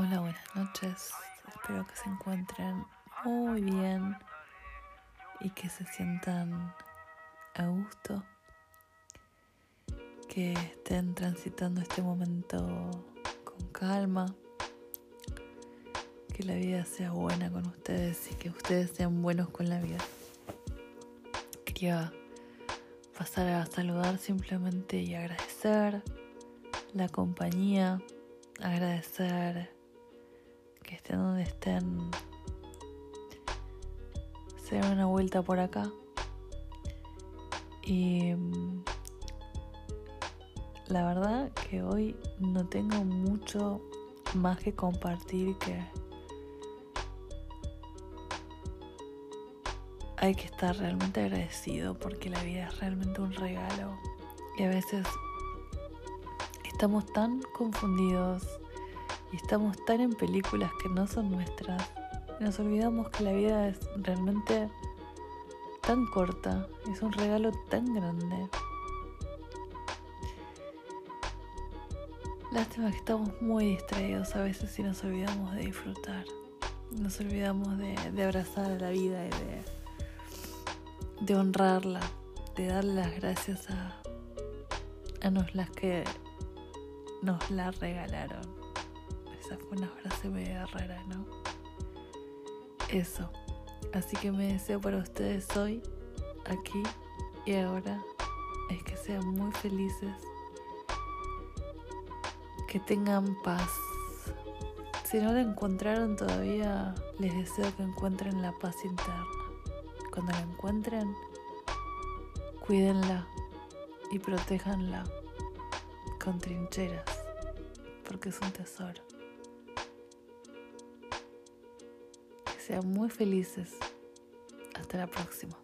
Hola, buenas noches. Espero que se encuentren muy bien y que se sientan a gusto, que estén transitando este momento con calma, que la vida sea buena con ustedes y que ustedes sean buenos con la vida. Quería pasar a saludar simplemente y agradecer la compañía, agradecer que estén donde estén, se den una vuelta por acá. Y mm, la verdad que hoy no tengo mucho más que compartir que hay que estar realmente agradecido porque la vida es realmente un regalo y a veces estamos tan confundidos y estamos tan en películas que no son nuestras. Nos olvidamos que la vida es realmente tan corta, es un regalo tan grande. Lástima que estamos muy distraídos a veces y nos olvidamos de disfrutar. Nos olvidamos de, abrazar a la vida y de, de honrarla, de darle las gracias a, a nos las que nos la regalaron. Esa fue una frase media rara, ¿no? Eso. Así que me deseo para ustedes hoy, aquí y ahora, es que sean muy felices, que tengan paz. Si no la encontraron todavía, les deseo que encuentren la paz interna. Cuando la encuentren, cuídenla y protéjanla con trincheras, porque es un tesoro. Sean muy felices. Hasta la próxima.